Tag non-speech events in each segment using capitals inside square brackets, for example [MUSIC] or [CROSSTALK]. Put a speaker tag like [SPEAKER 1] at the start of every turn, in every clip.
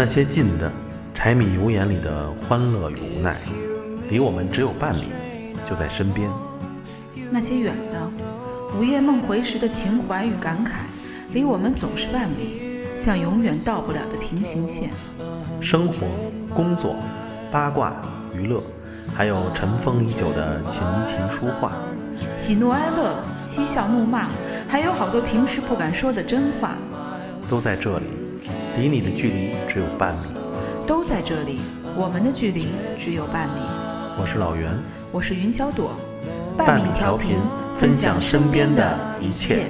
[SPEAKER 1] 那些近的柴米油盐里的欢乐与无奈，离我们只有半米，就在身边；
[SPEAKER 2] 那些远的午夜梦回时的情怀与感慨，离我们总是半米，像永远到不了的平行线。
[SPEAKER 1] 生活、工作、八卦、娱乐，还有尘封已久的琴棋书画，
[SPEAKER 2] 喜怒哀乐、嬉笑怒骂，还有好多平时不敢说的真话，
[SPEAKER 1] 都在这里。离你的距离只有半米，
[SPEAKER 2] 都在这里，我们的距离只有半米。
[SPEAKER 1] 我是老袁，
[SPEAKER 2] 我是云小朵，
[SPEAKER 1] 半米调频，分享身边的一切。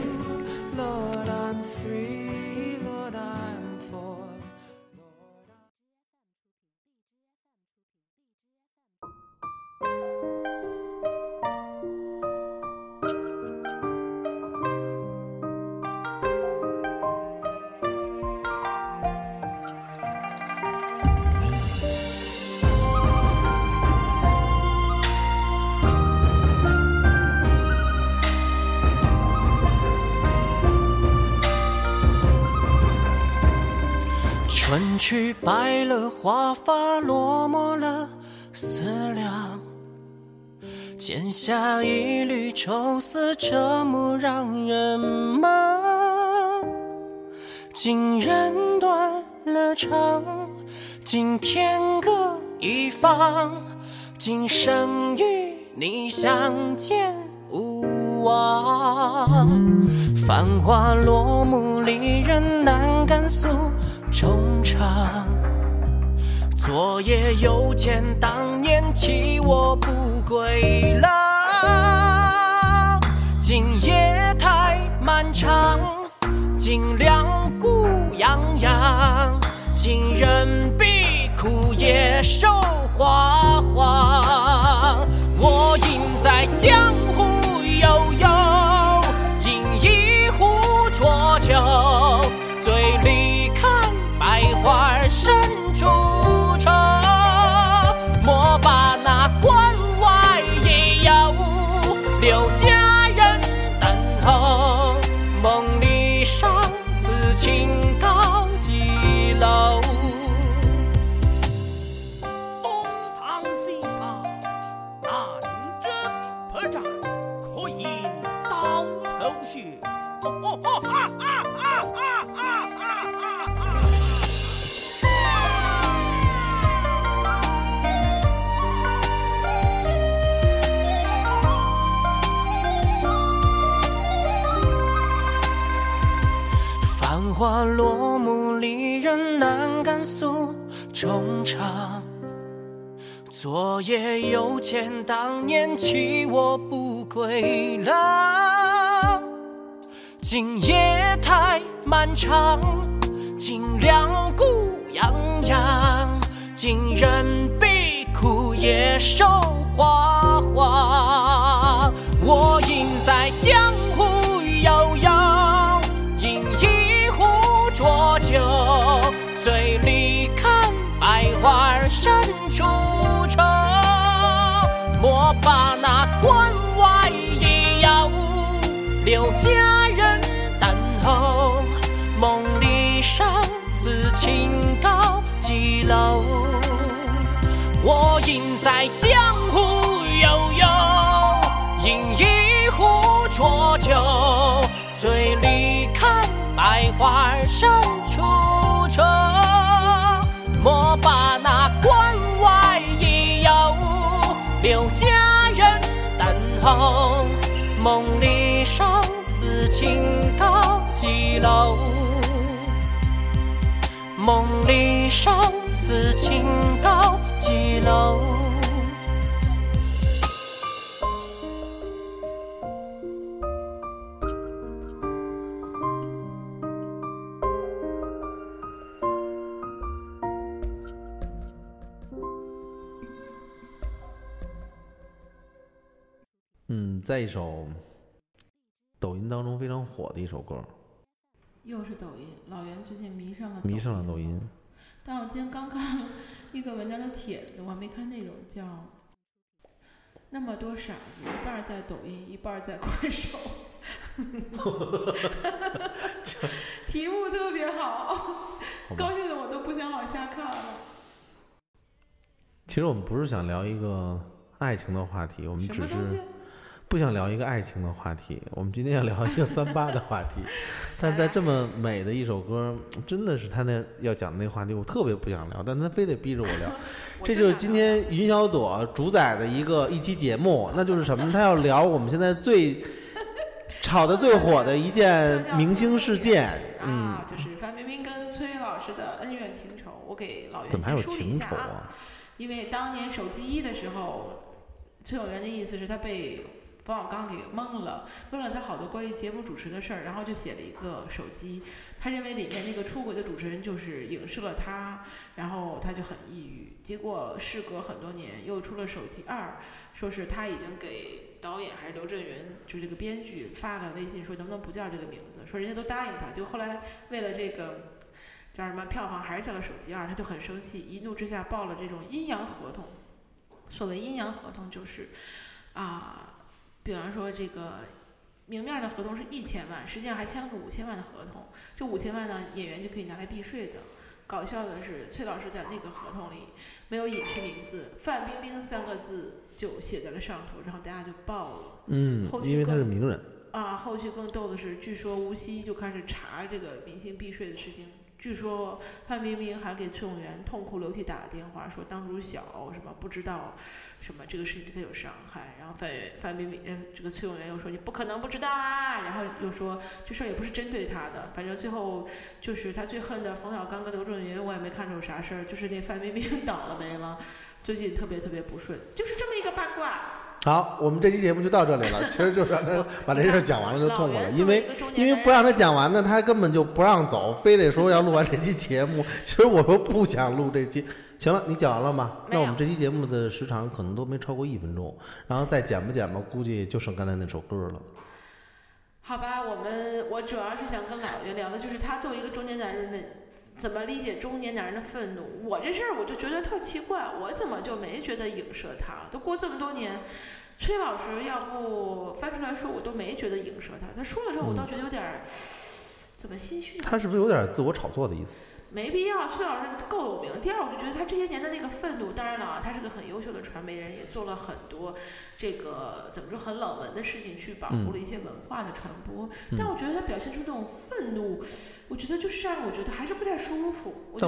[SPEAKER 3] 了华发，落寞了思量。剪下一缕愁丝，折磨让人忙。今人断了肠，今天各一方。今生与你相见无望。繁华落幕，离人难敢诉。衷肠，昨夜又见当年弃我不归郎。今夜太漫长，今两孤洋洋，今人昨夜又见当年弃我不归郎。今夜太漫长，今两孤洋洋。今人比枯叶瘦花黄。我应在江佳人等候。梦里殇此情高几楼？我应在江湖悠悠，饮一壶浊酒，醉里看。百花深处愁，莫把那关外野药留佳人等候。梦里殇情高几楼？梦里上此情高几楼？
[SPEAKER 1] 嗯，在一首当中非常火的一首歌，
[SPEAKER 2] 又是抖音。老袁最近迷上了
[SPEAKER 1] 迷上了抖音。
[SPEAKER 2] 但我今天刚看了一个文章的帖子，我还没看内容，叫“那么多傻子，一半在抖音，一半在快手”。[LAUGHS] 题目特别好，高兴的我都不想往下看了。
[SPEAKER 1] 其实我们不是想聊一个爱情的话题，我们只是？不想聊一个爱情的话题，[LAUGHS] 我们今天要聊一个三八的话题。[LAUGHS] 但在这么美的一首歌，真的是他那要讲的那个话题，我特别不想聊，但他非得逼着我聊。[LAUGHS] 这就是今天云小朵主宰的一个一期节目，那就是什么？他要聊我们现在最炒的最火的一件明星事件。嗯，
[SPEAKER 2] 啊，就是范冰冰跟崔老师的恩怨情仇。我给老袁
[SPEAKER 1] 怎么还有
[SPEAKER 2] 先梳理一
[SPEAKER 1] 情仇？
[SPEAKER 2] 啊？因为当年手机一的时候，崔永元的意思是他被冯小刚给蒙了，问了他好多关于节目主持的事儿，然后就写了一个手机。他认为里面那个出轨的主持人就是影射了他，然后他就很抑郁。结果事隔很多年，又出了手机二，说是他已经给导演还是刘震云，就是这个编剧发了微信说能不能不叫这个名字，说人家都答应他，就后来为了这个。叫什么票房还是叫了手机二，他就很生气，一怒之下报了这种阴阳合同。所谓阴阳合同就是，啊，比方说这个明面的合同是一千万，实际上还签了个五千万的合同，这五千万呢，演员就可以拿来避税的。搞笑的是，崔老师在那个合同里没有隐去名字，范冰冰三个字就写在了上头，然后大家就爆了。
[SPEAKER 1] 嗯
[SPEAKER 2] 后，续
[SPEAKER 1] 因为他是
[SPEAKER 2] 更
[SPEAKER 1] 名人。
[SPEAKER 2] 啊，后续更逗的是，据说无锡就开始查这个明星避税的事情。据说范冰冰还给崔永元痛哭流涕打了电话，说当初小什么不知道什么这个事情对他有伤害。然后范范冰冰呃这个崔永元又说你不可能不知道啊，然后又说这事儿也不是针对他的，反正最后就是他最恨的冯小刚跟刘震云，我也没看出有啥事儿，就是那范冰冰 [LAUGHS] 倒了霉了，最近特别特别不顺，就是这么一个八卦。
[SPEAKER 1] 好，我们这期节目就到这里了。[LAUGHS] 其实就是让他把这事儿讲完了就痛快了，因为因为不让他讲完呢，他根本就不让走，非得说要录完这期节目。[LAUGHS] 其实我说不想录这期。行了，你讲完了吗？那我们这期节目的时长可能都没超过一分钟，然后再剪吧剪吧，估计就剩刚才那首歌了。
[SPEAKER 2] 好吧，我们我主要是想跟老岳聊的，就是他作为一个中年男人的，怎么理解中年男人的愤怒。我这事儿我就觉得特奇怪，我怎么就没觉得影射他了？都过这么多年，崔老师要不翻出来说，我都没觉得影射他。他说的时候，我倒觉得有点儿，[SNIFFS] 怎么心虚？
[SPEAKER 1] 他是不是有点自我炒作的意思？
[SPEAKER 2] 没必要，崔老师够有名。第二，我就觉得他这些年的那个愤怒，当然了啊，他是个很优秀的传媒人，也做了很多这个怎么说很冷门的事情，去保护了一些文化的传播。但我觉得他表现出那种愤怒，我觉得就是让我觉得还是不太舒服。我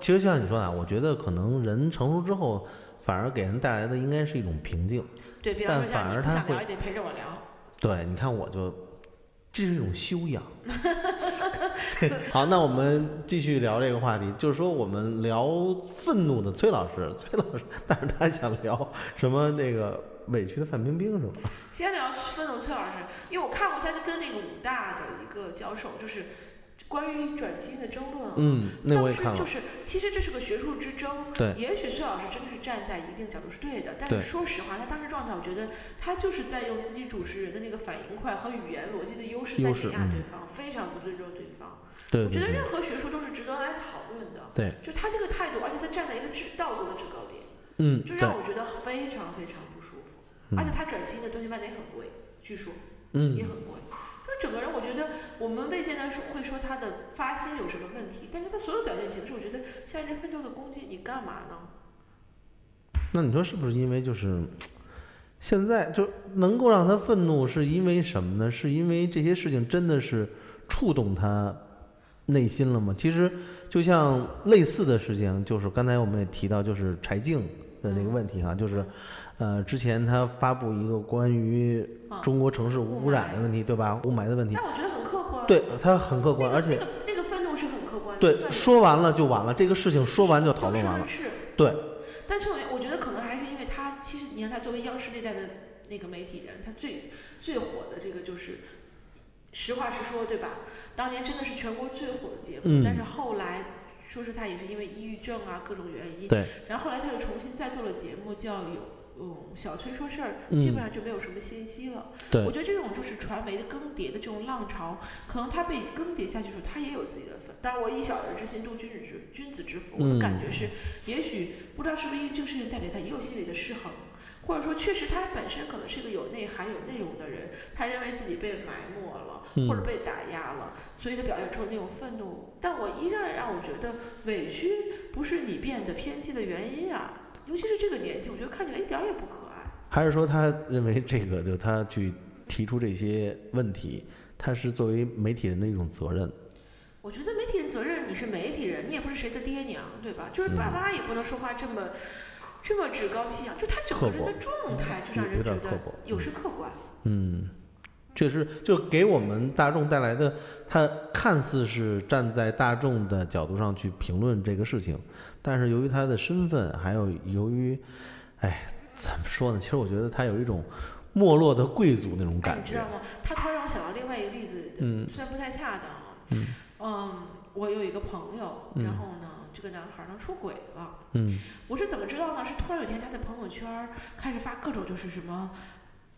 [SPEAKER 1] 其实就像你说的啊，我觉得可能人成熟之后，反而给人带来的应该是一种平静。
[SPEAKER 2] 对，比方说像你
[SPEAKER 1] 而他会
[SPEAKER 2] 不想聊，也得陪着我聊。
[SPEAKER 1] 对，你看我就，这是一种修养。[LAUGHS] 好，那我们继续聊这个话题，就是说我们聊愤怒的崔老师，[LAUGHS] 崔老师，但是他想聊什么那个委屈的范冰冰是吧？
[SPEAKER 2] 先聊愤怒崔老师，因为我看过他跟那个武大的一个教授，就是关于转基因的争论啊。
[SPEAKER 1] 嗯，那我
[SPEAKER 2] 当
[SPEAKER 1] 也看了。
[SPEAKER 2] 时就是，其实这是个学术之争。
[SPEAKER 1] 对
[SPEAKER 2] 也许崔老师真的是站在一定角度是对的，但是说实话，他当时状态，我觉得他就是在用自己主持人的那个反应快和语言逻辑的优势在碾压
[SPEAKER 1] 嗯
[SPEAKER 2] 对方，非常不尊重对方。
[SPEAKER 1] 对对对
[SPEAKER 2] 我觉得任何学术都是值得来讨论的。
[SPEAKER 1] 对，
[SPEAKER 2] 就他这个态度，而且他站在一个制道德的制高点，
[SPEAKER 1] 嗯，
[SPEAKER 2] 就让我觉得非常非常不舒服。
[SPEAKER 1] 嗯
[SPEAKER 2] 而且他转基因的东西卖的也很贵，据说。
[SPEAKER 1] 嗯
[SPEAKER 2] 也很贵。就整个人，我觉得我们未见得说会说他的发心有什么问题，但是他所有表现形式，我觉得向人奋斗的攻击，你干嘛呢？
[SPEAKER 1] 那你说是不是因为就是现在就能够让他愤怒，是因为什么呢？是因为这些事情真的是触动他内心了吗？其实就像类似的事情，就是刚才我们也提到，就是柴静的那个问题哈，就是呃之前他发布一个关于中国城市污染的问题，对吧？雾霾的问题，
[SPEAKER 2] 但我觉得很客观。
[SPEAKER 1] 对他很客观，而且
[SPEAKER 2] 那个那个愤怒是很客观的。
[SPEAKER 1] 对说完了就完了，这个事情说完就讨论完了，
[SPEAKER 2] 是。
[SPEAKER 1] 对。
[SPEAKER 2] 但是我我觉得可能还是因为他，其实你看他作为央视那代的那个媒体人，他最最火的这个就是。实话实说，对吧？当年真的是全国最火的节目，
[SPEAKER 1] 嗯
[SPEAKER 2] 但是后来说是他也是因为抑郁症啊各种原因，
[SPEAKER 1] 对，
[SPEAKER 2] 然后后来他又重新再做了节目，叫有嗯小崔说事儿，
[SPEAKER 1] 嗯
[SPEAKER 2] 基本上就没有什么信息了。
[SPEAKER 1] 对
[SPEAKER 2] 我觉得这种就是传媒的更迭的这种浪潮，可能它被更迭下去的时候，它也有自己的份。当然，我以小人之心度君子之君子之腹，我的感觉是，也许不知道是不是因为这个事情带给他也有心理的失衡，或者说确实他本身可能是一个有内涵、有内容的人，他认为自己被埋没了，或者被打压了，所以他表现出了那种愤怒。但我依然让我觉得委屈不是你变得偏激的原因啊，尤其是这个年纪，我觉得看起来一点儿也不可爱。
[SPEAKER 1] 还是说他认为这个就他去提出这些问题，他是作为媒体人的一种责任？
[SPEAKER 2] 我觉得媒体人责任，你是媒体人，你也不是谁的爹娘，对吧？就是爸妈也不能说话这么、这么趾高气扬，就他整个人的状态就让人觉得有失客观。
[SPEAKER 1] 嗯，确实，就给我们大众带来的，他看似是站在大众的角度上去评论这个事情，但是由于他的身份，还有由于，哎，怎么说呢？其实我觉得他有一种没落的贵族那种
[SPEAKER 2] 哎，
[SPEAKER 1] 感觉
[SPEAKER 2] 你知道。吗？他突然让我想到另外一个例子，
[SPEAKER 1] 嗯
[SPEAKER 2] 虽然不太恰当啊。
[SPEAKER 1] 嗯
[SPEAKER 2] 嗯我有一个朋友，
[SPEAKER 1] 嗯
[SPEAKER 2] 然后呢，这个男孩儿呢出轨了。
[SPEAKER 1] 嗯
[SPEAKER 2] 我是怎么知道呢？是突然有一天他在朋友圈儿开始发各种就是什么，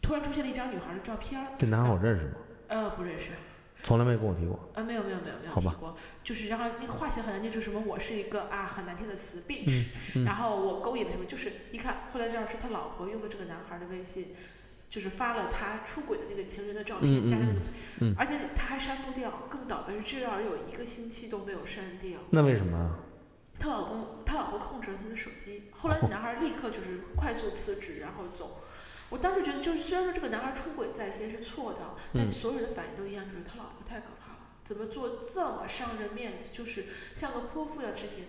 [SPEAKER 2] 突然出现了一张女孩儿的照片儿。
[SPEAKER 1] 这男孩我认识吗？
[SPEAKER 2] 呃，不认识。
[SPEAKER 1] 从来没跟我提过。
[SPEAKER 2] 啊，没有没有没有没有
[SPEAKER 1] 好吧
[SPEAKER 2] 提过，就是然后那个话写很难听，就是什么我是一个啊很难听的词 bitch，、
[SPEAKER 1] 嗯
[SPEAKER 2] 然后我勾引了什么，就是一看后来知道是他老婆用了这个男孩的微信，就是发了他出轨的那个情人的照片，加上而且他还删不掉，更倒霉是至少有一个星期都没有删掉。
[SPEAKER 1] 那为什么啊？
[SPEAKER 2] 她老公，她老婆控制了他的手机，后来那男孩立刻就是快速辞职，然后走。我当时觉得，就是虽然说这个男孩出轨在先是错的，但
[SPEAKER 1] 嗯
[SPEAKER 2] 所有人的反应都一样，就是他老婆太可怕了，怎么做这么伤人面子，就是像个泼妇一样的事情。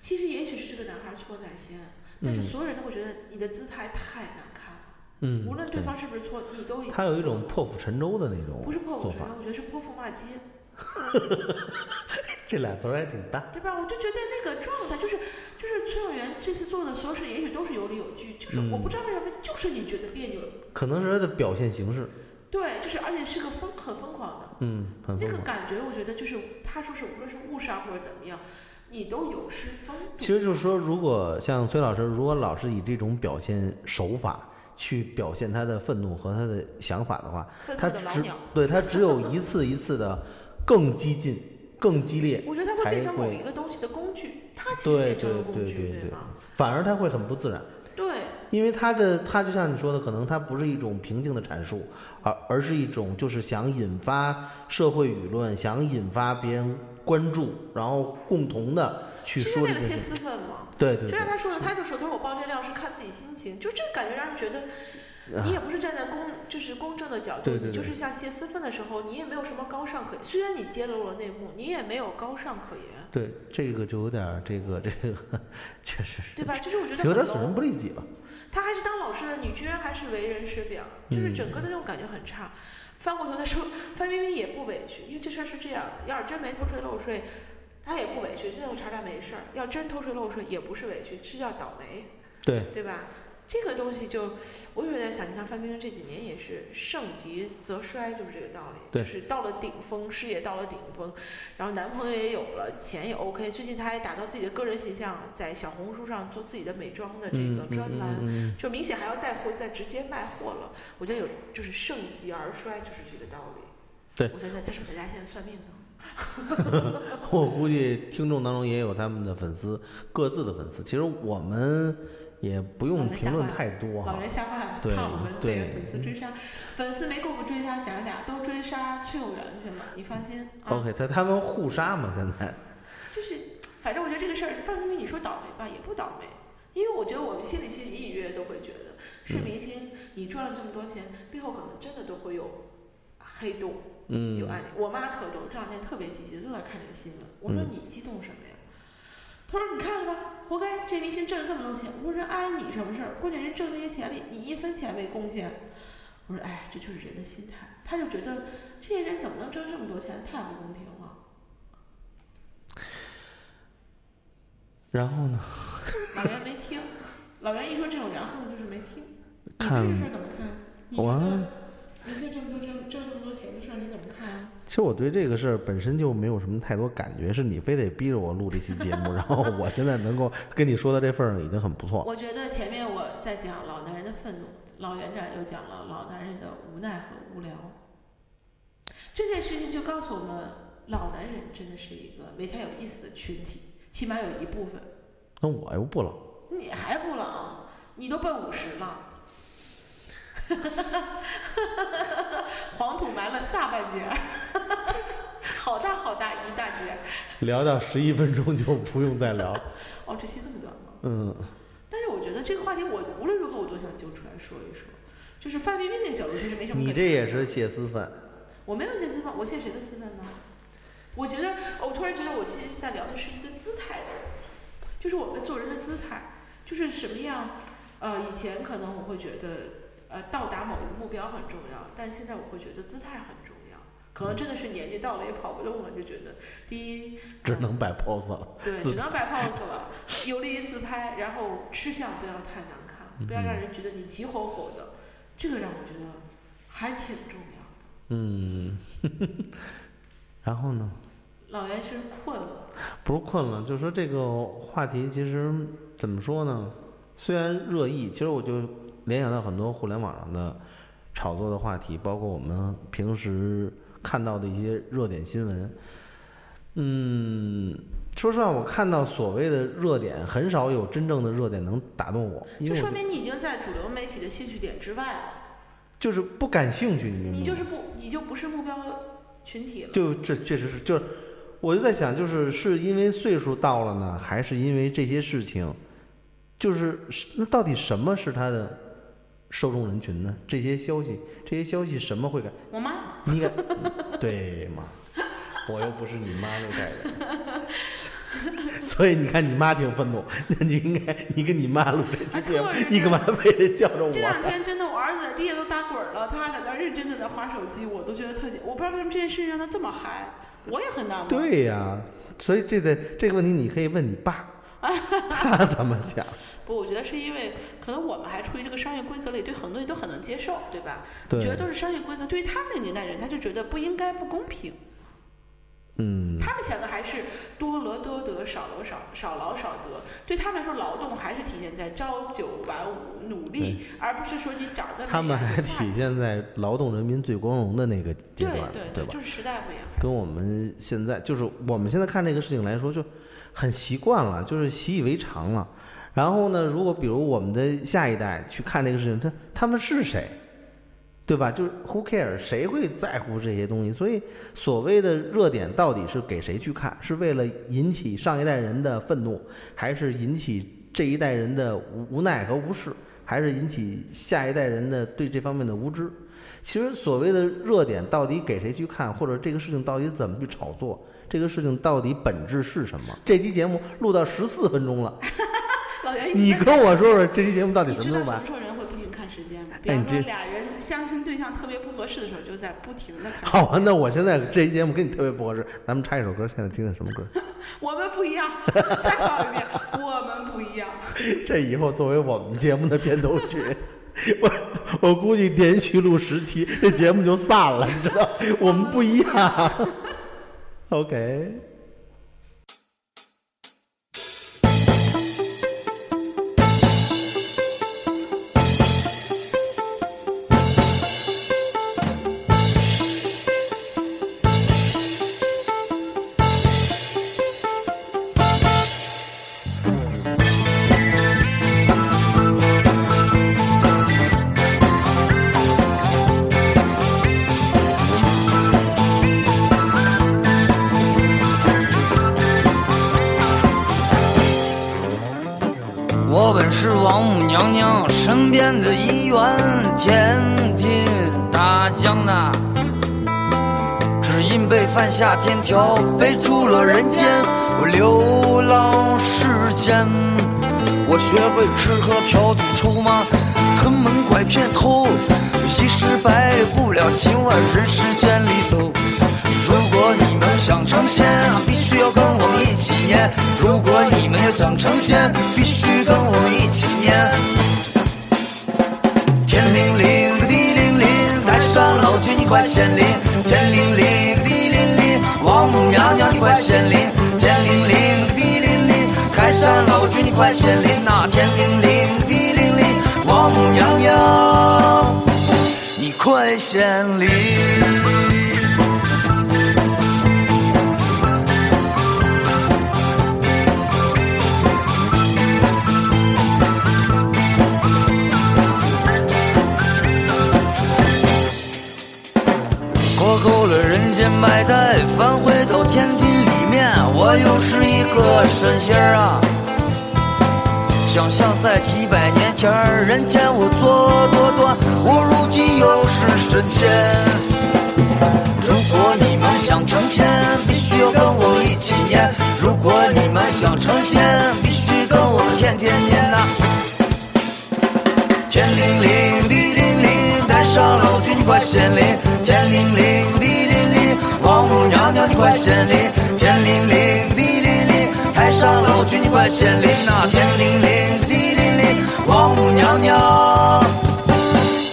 [SPEAKER 2] 其实也许是这个男孩错在先，但是
[SPEAKER 1] 嗯
[SPEAKER 2] 所有人都会觉得你的姿态太难看了，
[SPEAKER 1] 嗯，
[SPEAKER 2] 无论对方是不是错，你都已经
[SPEAKER 1] 他有一种破釜沉舟的那种
[SPEAKER 2] 不是破釜沉舟，，我觉得是泼妇骂街。[LAUGHS]
[SPEAKER 1] 这俩词儿还挺大。
[SPEAKER 2] 对吧？我就觉得那个状态就是就是崔永元这次做的所有事，也许都是有理有据，就是我不知道为什么，就是你觉得别扭。
[SPEAKER 1] 可能是他的表现形式，
[SPEAKER 2] 对，就是而且是个疯很疯狂的
[SPEAKER 1] 嗯，很
[SPEAKER 2] 那。个感觉，我觉得就是他说是无论是误杀或者怎么样，你都有失风度。
[SPEAKER 1] 其实就是说，如果像崔老师，如果老是以这种表现手法去表现他的愤怒和他的想法的话，他只
[SPEAKER 2] 的老鸟，
[SPEAKER 1] 对他只有一次一次的更激进、更激烈，
[SPEAKER 2] 我觉得它会变成某一个东西的工具，它其实
[SPEAKER 1] 对
[SPEAKER 2] 变成工具，
[SPEAKER 1] 对对
[SPEAKER 2] 吗？，
[SPEAKER 1] 反而它会很不自然，
[SPEAKER 2] 对，
[SPEAKER 1] 因为它的它就像你说的，可能它不是一种平静的阐述，而而是一种就是想引发社会舆论，想引发别人关注，然后共同的去
[SPEAKER 2] 是为了泄。私愤吗。
[SPEAKER 1] 对对对
[SPEAKER 2] 就像，他说的，他就说，他说我爆这料是看自己心情，就这个感觉让人觉得，
[SPEAKER 1] 啊
[SPEAKER 2] 你也不是站在公就是公正的角度，
[SPEAKER 1] 对对对
[SPEAKER 2] 你就是像泄私愤的时候，你也没有什么高尚可言。虽然你揭露了内幕，你也没有高尚可言，
[SPEAKER 1] 对这个就有点儿这个这个，确实是
[SPEAKER 2] 对吧？就是我觉得很
[SPEAKER 1] 有点损人不利己吧。
[SPEAKER 2] 他还是当老师的，你居然还是为人师表，就是
[SPEAKER 1] 嗯
[SPEAKER 2] 整个的那种感觉很差。翻过头再说，范冰冰也不委屈，因为这事儿是这样的，要是真没偷税漏税，她也不委屈，最后查查没事儿；要真偷税漏税，也不是委屈，是叫倒霉。
[SPEAKER 1] 对，
[SPEAKER 2] 对吧？这个东西就，我有在想，你看范冰冰这几年也是盛极则衰，就是这个道理，
[SPEAKER 1] 对
[SPEAKER 2] 就是到了顶峰，事业到了顶峰，然后男朋友也有了，钱也 OK，最近她还打造自己的个人形象，在小红书上做自己的美妆的这
[SPEAKER 1] 嗯
[SPEAKER 2] 个专栏，
[SPEAKER 1] 嗯嗯
[SPEAKER 2] 就明显还要带货，再直接卖货了。我觉得有就是盛极而衰，就是这个道理。
[SPEAKER 1] 对
[SPEAKER 2] 我觉得他是不是在家现在算命呢？[LAUGHS]
[SPEAKER 1] 嗯我估计听众当中也有他们的粉丝，各自的粉丝。其实我们也不用评论太多哈
[SPEAKER 2] 老。袁吓坏了，怕我们
[SPEAKER 1] 对
[SPEAKER 2] 被粉丝追杀，粉丝没功夫追杀，咱俩都追杀崔永元去了，你放心啊。
[SPEAKER 1] OK，他他们互杀嘛，现在
[SPEAKER 2] 就是，反正我觉得这个事儿，范冰冰你说倒霉吧，也不倒霉，因为我觉得我们心里其实隐隐约约都会觉得，是
[SPEAKER 1] 嗯
[SPEAKER 2] 明星，你赚了这么多钱，背后可能真的都会有黑洞，
[SPEAKER 1] 嗯
[SPEAKER 2] 有暗点。我妈特逗，这两天特别积极的都在看这个新闻。我说
[SPEAKER 1] 嗯
[SPEAKER 2] 你激动什么呀？她说你看了吧，活该，这明星挣了这么多钱。我说人碍你什么事儿？关键人挣那些钱里，你一分钱没贡献。我说哎，这就是人的心态。他就觉得这些人怎么能挣这么多钱？太不公平了。
[SPEAKER 1] 然后呢？
[SPEAKER 2] 老袁没听，老袁一说这种然后呢，就是没听。你对
[SPEAKER 1] 看
[SPEAKER 2] 这事儿怎么看？你觉
[SPEAKER 1] 我
[SPEAKER 2] 得明星挣不挣挣这么多钱的事儿，你怎么看啊？
[SPEAKER 1] 其实我对这个事儿本身就没有什么太多感觉，是你非得逼着我录这期节目，然后我现在能够跟你说到这份儿上已经很不错。
[SPEAKER 2] 我觉得前面我在讲老男人的愤怒，老园长又讲了老男人的无奈和无聊。这件事情就告诉我们，老男人真的是一个没太有意思的群体，起码有一部分。
[SPEAKER 1] 那我又不老，
[SPEAKER 2] 你还不老，你都奔五十了，[LAUGHS] 黄土埋了大半截儿，好大好大一大截。
[SPEAKER 1] 聊到十一分钟就不用再聊。[LAUGHS]
[SPEAKER 2] 哦，这期这么短吗？
[SPEAKER 1] 嗯，
[SPEAKER 2] 但是我觉得这个话题，我无论如何我都想揪出来说一说。就是范冰冰那个角度其实没什么
[SPEAKER 1] 你这也是泄私愤。
[SPEAKER 2] 我没有泄私愤，我泄谁的私愤呢？我觉得，我突然觉得，我其实在聊的是一个姿态的问题，就是我们做人的姿态，就是什么样。呃，以前可能我会觉得，呃，到达某一个目标很重要，但现在我会觉得姿态很重要。可能真的是年纪到了，也跑不动了，就觉得第一，
[SPEAKER 1] 只能摆 pose 了。
[SPEAKER 2] 对，只能摆 pose 了，有利于自拍，然后吃相不要太难看，不要让人觉得你急吼吼的，这个让我觉得还挺重要的。
[SPEAKER 1] 嗯，[LAUGHS] 然后呢？
[SPEAKER 2] 老袁是困了，
[SPEAKER 1] 不是困了，就说这个话题其实怎么说呢？虽然热议，其实我就联想到很多互联网上的炒作的话题，包括我们平时看到的一些热点新闻。嗯，说实话，我看到所谓的热点，很少有真正的热点能打动我，因
[SPEAKER 2] 就说明你已经在主流媒体的兴趣点之外了，
[SPEAKER 1] 就是不感兴趣，你明白吗？
[SPEAKER 2] 你就是不，你就不是目标群体了。
[SPEAKER 1] 就这确实是，就是我就在想，就是是因为岁数到了呢，还是因为这些事情，就是是那到底什么是他的受众人群呢？这些消息，这些消息什么会改？
[SPEAKER 2] 我妈，
[SPEAKER 1] 你改 [LAUGHS] 对吗？我又不是你妈那代人，[LAUGHS] 所以你看你妈挺愤怒，那你应该你跟你妈录这期节目你干嘛非得叫着我
[SPEAKER 2] 这两？天真的，我儿子在地下都打滚儿了，他还在那儿认真的在划手机，我都觉得特解。我不知道为什么这件事情让他这么嗨，我也很纳闷。，
[SPEAKER 1] 对呀、所以这个这个问题你可以问你爸，[LAUGHS] 他怎么想？
[SPEAKER 2] 不，我觉得是因为可能我们还处于这个商业规则里，对很多东西都很能接受，对吧？
[SPEAKER 1] 对
[SPEAKER 2] 觉得都是商业规则，对于他们那个年代人，他就觉得不应该、不公平。
[SPEAKER 1] 嗯，
[SPEAKER 2] 他们想的还是多劳多得，少劳少少劳少得。对他们来说，劳动还是体现在朝九晚五努力，而不是说你长得
[SPEAKER 1] 他们还体现在劳动人民最光荣的那个阶
[SPEAKER 2] 对
[SPEAKER 1] 段，
[SPEAKER 2] 对
[SPEAKER 1] 吧？
[SPEAKER 2] 就是时代不一样。
[SPEAKER 1] 跟我们现在就是我们现在看这个事情来说，就很习惯了，就是习以为常了。然后呢，如果比如我们的下一代去看这个事情，他他们是谁，对吧？就是 who care，谁会在乎这些东西？所以所谓的热点到底是给谁去看？是为了引起上一代人的愤怒，还是引起这一代人的无无奈和无视，还是引起下一代人的对这方面的无知？其实所谓的热点到底给谁去看，或者这个事情到底怎么去炒作，这个事情到底本质是什么？这期节目录到十四分钟了，[LAUGHS]
[SPEAKER 2] 老袁，
[SPEAKER 1] 你跟我说说这期节目到底
[SPEAKER 2] 你知道什么
[SPEAKER 1] 时候完？
[SPEAKER 2] 时候人会不停看时间吗？比
[SPEAKER 1] 哎你这
[SPEAKER 2] 方说俩人相亲对象特别不合适的时候，就在不停的看。
[SPEAKER 1] 好啊，那我现在这期节目跟你特别不合适，咱们插一首歌，现在听的什么歌？[LAUGHS]
[SPEAKER 2] 我们不一样，再放一遍，我们不一样。[LAUGHS]
[SPEAKER 1] 这以后作为我们节目的片头曲。我我估计连续录十期，这节目就散了，你知道？我们不一样。OK。
[SPEAKER 4] 的一员，天庭大将呐，只因被犯下天条，被逐了人间。我流浪世间，我学会吃喝嫖赌抽骂，坑蒙拐骗偷，一时白不了，今晚人世间里走。如果你们想成仙，必须要跟我们一起念。如果你们要想成仙，必须跟我们一起念。天灵灵，地灵灵，太上老君你快显灵！天灵灵，地灵灵，王母娘娘你快显灵！天灵灵，地灵灵，太上老君你快显灵呐！天灵灵，地灵灵，王母娘娘你快显灵！了人间百态，返回到天津里面，我又是一个神仙儿啊！想象在几百年前，人间我做多端，我如今又是神仙。如果你们想成仙，必须要跟我一起念；如果你们想成仙，必须跟我天天念呐、天灵灵，地灵灵，太上老君你快显灵！天灵灵，地王母娘娘你快显灵！天灵灵，地灵灵，太上老君你快显灵呐！天灵灵，地灵灵，王母娘娘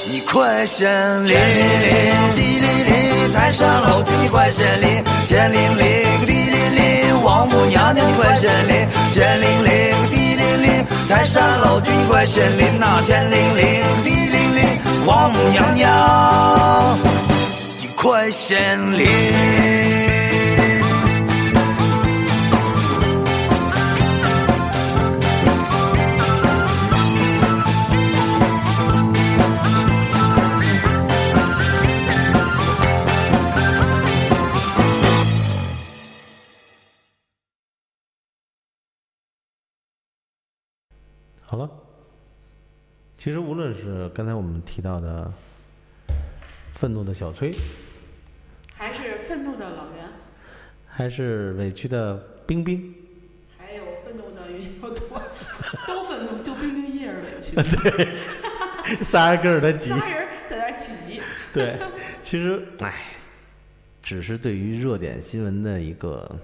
[SPEAKER 4] 你快显灵！天灵灵，地灵灵，太上老君你快显灵！天灵灵，地灵灵，王母娘娘你快显灵！天灵灵，地灵灵，太上老君你快显灵呐！天灵灵，地灵灵，王母娘娘快显灵！
[SPEAKER 1] 好了，其实无论是刚才我们提到的愤怒的小崔，
[SPEAKER 2] 还是愤怒的老袁，
[SPEAKER 1] 还是委屈的冰冰，
[SPEAKER 2] 还有愤怒的云小多，都愤怒，就冰冰一人委屈。[LAUGHS]
[SPEAKER 1] 对仨人跟着他急。
[SPEAKER 2] 仨人在那儿起急。
[SPEAKER 1] 对，其实哎，只是对于热点新闻的一个，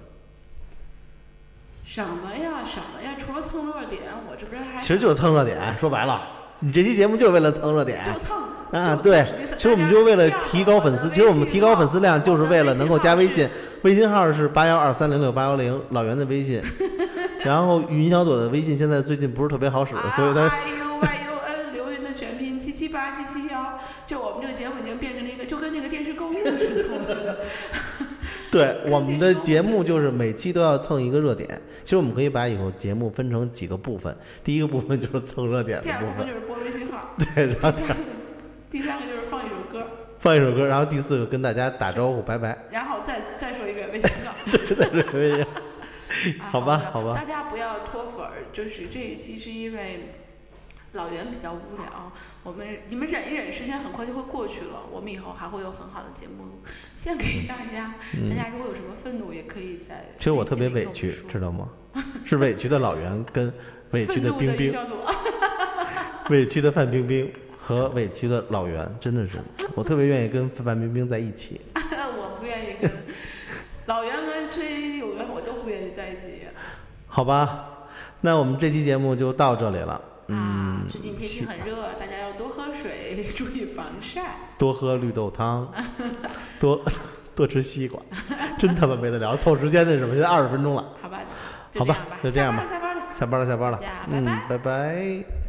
[SPEAKER 2] 什么呀什么呀？除了蹭热点，我这不是还
[SPEAKER 1] 其实就是蹭热点。说白了，你这期节目就是为了蹭热点。
[SPEAKER 2] 就蹭
[SPEAKER 1] 啊，对其实我们就为了提高粉丝，其实我们提高粉丝量就是为了能够加微信，[LAUGHS] 微信号是八幺二三零六八幺零，老袁的微信，[LAUGHS] 然后云小朵的微信现在最近不是特别好使，所以他
[SPEAKER 2] I U Y U N 刘云的全拼七七八七七幺，就我们这个节目已经变成了一个，就跟那个电视购物似的。[LAUGHS]
[SPEAKER 1] 对我们的节目就是每期都要蹭一个热点。其实我们可以把以后节目分成几个部分，第一个部分就是蹭热点的部分，
[SPEAKER 2] 二部分就是播微信号，
[SPEAKER 1] 对，然后
[SPEAKER 2] 第三个就是放一首歌，[LAUGHS]
[SPEAKER 1] 放一首歌，然后第四个跟大家打招呼，拜拜。
[SPEAKER 2] 然后再再说一遍微信号。[LAUGHS]
[SPEAKER 1] 对，
[SPEAKER 2] 啊 [LAUGHS]
[SPEAKER 1] 好吧好吧
[SPEAKER 2] 大家不要脱粉儿，就是这一期是因为老袁比较无聊，我们你们忍一忍，时间很快就会过去了。我们以后还会有很好的节目献给大家。大家如果有什么愤怒，也可以在
[SPEAKER 1] 嗯其实我特别委屈，知道吗？是委屈的老袁跟委屈
[SPEAKER 2] 的
[SPEAKER 1] 的冰冰，委屈的范冰冰和委屈的老袁，真的是我特别愿意跟范冰冰在一起。[LAUGHS]
[SPEAKER 2] 我不愿意跟老袁跟崔有缘，我都不愿意在一起。
[SPEAKER 1] 好吧，那我们这期节目就到这里了。
[SPEAKER 2] 啊
[SPEAKER 1] 嗯，，
[SPEAKER 2] 最近天气很热，大家要多喝水，注意防晒。
[SPEAKER 1] 多喝绿豆汤，[LAUGHS] 多 [LAUGHS] 多吃西瓜，真他妈没得聊，凑时间那什么，现在二十分钟了，
[SPEAKER 2] 好吧，就
[SPEAKER 1] 好吧就这样吧
[SPEAKER 2] 下班了，下班了。
[SPEAKER 1] 下班了，下班了
[SPEAKER 2] 大家，
[SPEAKER 1] 嗯拜拜。